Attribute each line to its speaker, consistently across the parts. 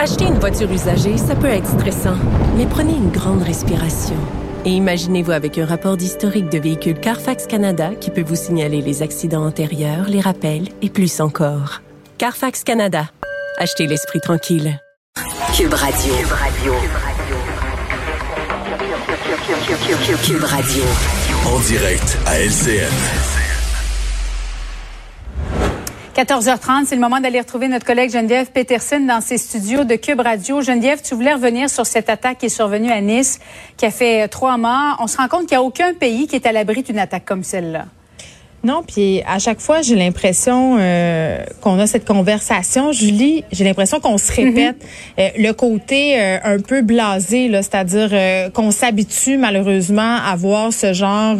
Speaker 1: Acheter une voiture usagée, ça peut être stressant, mais prenez une grande respiration. Et imaginez-vous avec un rapport d'historique de véhicule Carfax Canada qui peut vous signaler les accidents antérieurs, les rappels et plus encore. Carfax Canada. Achetez l'esprit tranquille.
Speaker 2: Cube Radio. Cube Radio. Cube Radio.
Speaker 3: En direct à LCN.
Speaker 4: 14h30, c'est le moment d'aller retrouver notre collègue Geneviève Peterson dans ses studios de Cube Radio. Geneviève, tu voulais revenir sur cette attaque qui est survenue à Nice, qui a fait trois morts. On se rend compte qu'il n'y a aucun pays qui est à l'abri d'une attaque comme celle-là.
Speaker 5: Non, puis à chaque fois, j'ai l'impression euh, qu'on a cette conversation. Julie, j'ai l'impression qu'on se répète mm-hmm. euh, le côté euh, un peu blasé, c'est-à-dire qu'on s'habitue malheureusement à voir ce genre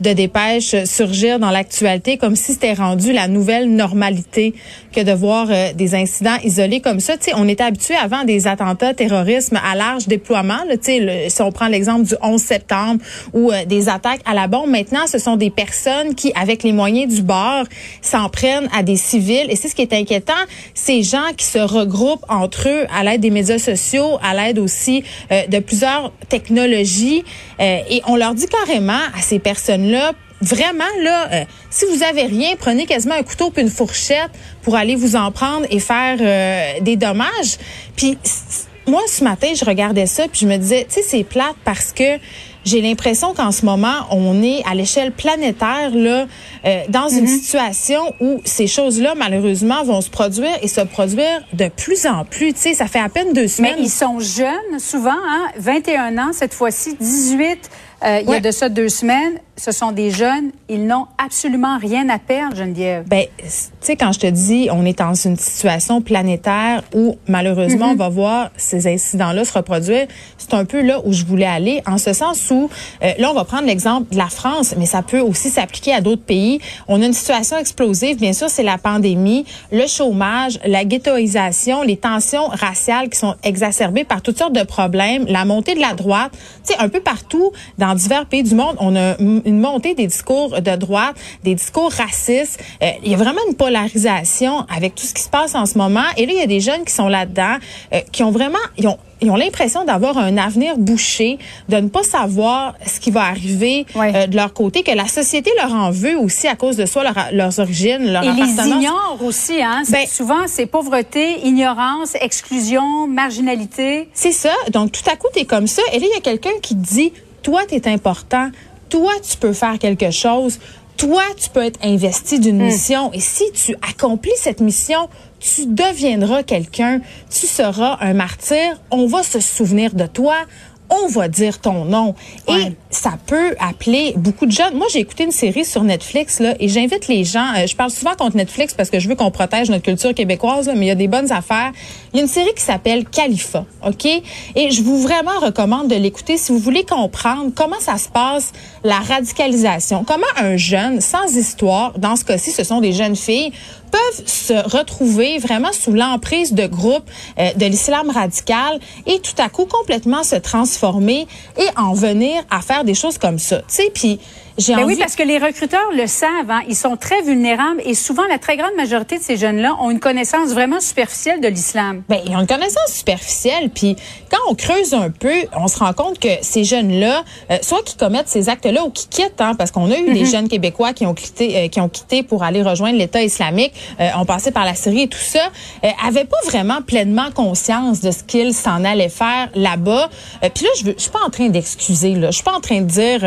Speaker 5: de dépêches surgir dans l'actualité comme si c'était rendu la nouvelle normalité que de voir euh, des incidents isolés comme ça. sais, on était habitué avant des attentats terrorisme à large déploiement. Là, le, si on prend l'exemple du 11 septembre ou euh, des attaques à la bombe, maintenant, ce sont des personnes qui, avec les moyens du bord, s'en prennent à des civils. Et c'est ce qui est inquiétant, ces gens qui se regroupent entre eux à l'aide des médias sociaux, à l'aide aussi euh, de plusieurs technologies. et on leur dit carrément à ces personnes là, vraiment, là, euh, si vous avez rien, prenez quasiment un couteau puis une fourchette pour aller vous en prendre et faire euh, des dommages. Puis moi, ce matin, je regardais ça puis je me disais, tu sais, c'est plate parce que j'ai l'impression qu'en ce moment, on est à l'échelle planétaire là, euh, dans une mm-hmm. situation où ces choses-là, malheureusement, vont se produire et se produire de plus en plus. Tu sais, ça fait à peine deux semaines.
Speaker 4: Mais ils sont jeunes, souvent, hein, 21 ans cette fois-ci, 18 euh, il y a de ça deux semaines. Ce sont des jeunes. Ils n'ont absolument rien à perdre, Geneviève.
Speaker 5: Ben, tu sais, quand je te dis, on est dans une situation planétaire où, malheureusement, on mhm. va voir ces incidents-là se reproduire. C'est un peu là où je voulais aller, en ce sens où, euh, là, on va prendre l'exemple de la France, mais ça peut aussi s'appliquer à d'autres pays. On a une situation explosive. Bien sûr, c'est la pandémie, le chômage, la ghettoisation, les tensions raciales qui sont exacerbées par toutes sortes de problèmes, la montée de la droite. Tu sais, un peu partout dans divers pays du monde, on a une montée des discours de droite, des discours racistes. Euh, il y a vraiment une polarisation avec tout ce qui se passe en ce moment. Et là, il y a des jeunes qui sont là-dedans, euh, qui ont vraiment, ils ont ils ont l'impression d'avoir un avenir bouché, de ne pas savoir ce qui va arriver euh, de leur côté, que la société leur en veut aussi à cause de soi, leur, leurs origines, leur
Speaker 4: Et
Speaker 5: appartenance.
Speaker 4: les ignorent aussi, hein? Ben, souvent, c'est pauvreté, ignorance, exclusion, marginalité.
Speaker 5: C'est ça. Donc, tout à coup, tu es comme ça. Et là, il y a quelqu'un qui te dit, toi, tu es important. Toi, tu peux faire quelque chose. Toi, tu peux être investi d'une hmm. mission. Et si tu accomplis cette mission, tu deviendras quelqu'un. Tu seras un martyr. On va se souvenir de toi on va dire ton nom. Et ça peut appeler beaucoup de jeunes. Moi, j'ai écouté une série sur Netflix là, et j'invite les gens. Euh, je parle souvent contre Netflix parce que je veux qu'on protège notre culture québécoise, mais il y a des bonnes affaires. Il y a une série qui s'appelle Khalifa, ok? Et je vous vraiment recommande de l'écouter si vous voulez comprendre comment ça se passe la radicalisation, comment un jeune sans histoire, dans ce cas-ci, ce sont des jeunes filles, peuvent se retrouver vraiment sous l'emprise de groupes euh, de l'islam radical et tout à coup complètement se transformer et en venir à faire des choses comme ça. Tu sais,
Speaker 4: j'ai ben Oui, parce que les recruteurs le savent. Hein, ils sont très vulnérables et souvent la très grande majorité de ces jeunes-là ont une connaissance vraiment superficielle de l'islam.
Speaker 5: Ben ils ont une connaissance superficielle. Puis quand on creuse un peu, on se rend compte que ces jeunes-là, euh, soit qui commettent ces actes-là ou qui quittent, hein, parce qu'on a eu des mhm. jeunes québécois qui ont quitté, euh, qui ont quitté pour aller rejoindre l'État islamique. Euh, on passait par la Syrie et tout ça, euh, avaient pas vraiment pleinement conscience de ce qu'ils s'en allaient faire là-bas. Puis là, je, veux, je suis pas en train d'excuser. Là, je suis pas en train de dire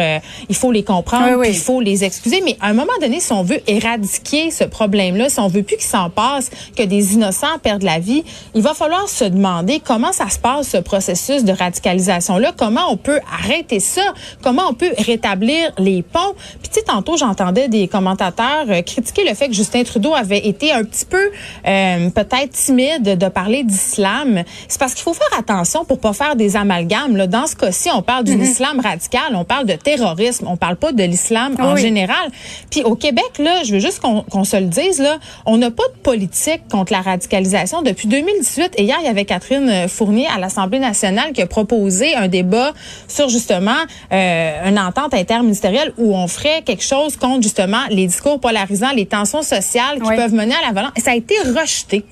Speaker 5: il faut les comprendre il faut les excuser. Mais à un moment donné, si on veut éradiquer ce problème-là, si on veut plus qu'il s'en passe, que des innocents perdent la vie, il va falloir se demander comment ça se passe, ce processus de radicalisation-là, comment on peut arrêter ça, comment on peut rétablir les ponts? Puis tu sais, tantôt, j'entendais des commentateurs euh, critiquer le fait que Justin Trudeau avait été un petit peu euh, peut-être timide de parler d'islam. C'est parce qu'il faut faire attention pour pas faire des amalgames. Là. Dans ce cas-ci, on parle d'un mm-hmm. islam radical, on parle de terrorisme, on parle pas de l'islam en général. Puis au Québec, là, je veux juste qu'on se le dise, là, on n'a pas de politique contre la radicalisation depuis 2018. Et hier, il y avait Catherine Fournier à l'Assemblée nationale qui a proposé un débat sur justement euh, une entente interministérielle où on ferait quelque chose contre justement les discours polarisants, les tensions sociales qui peuvent mener à la violence. Et ça a été rejeté.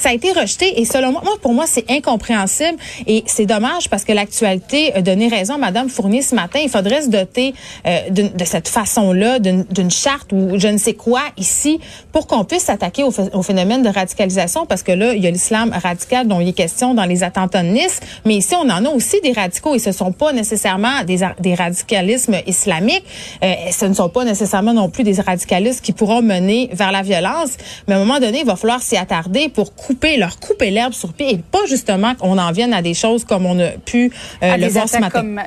Speaker 5: Ça a été rejeté et selon moi, pour moi, c'est incompréhensible et c'est dommage parce que l'actualité a donné raison à Mme Fournier ce matin. Il faudrait se doter euh, de cette façon-là d'une charte ou je ne sais quoi ici pour qu'on puisse s'attaquer au, au, phénomène de radicalisation parce que là, il y a l'islam radical dont il est question dans les attentats de Nice, mais ici, on en a aussi des radicaux et ce sont pas nécessairement des, des radicalismes islamiques. Euh, ce ne sont pas nécessairement non plus des radicalistes qui pourront mener vers la violence. Mais à un moment donné, il va falloir s'y attarder pour couper, leur couper l'herbe sur pied et pas justement qu'on en vienne à des choses comme on a pu euh, le voir ce matin.
Speaker 4: Comme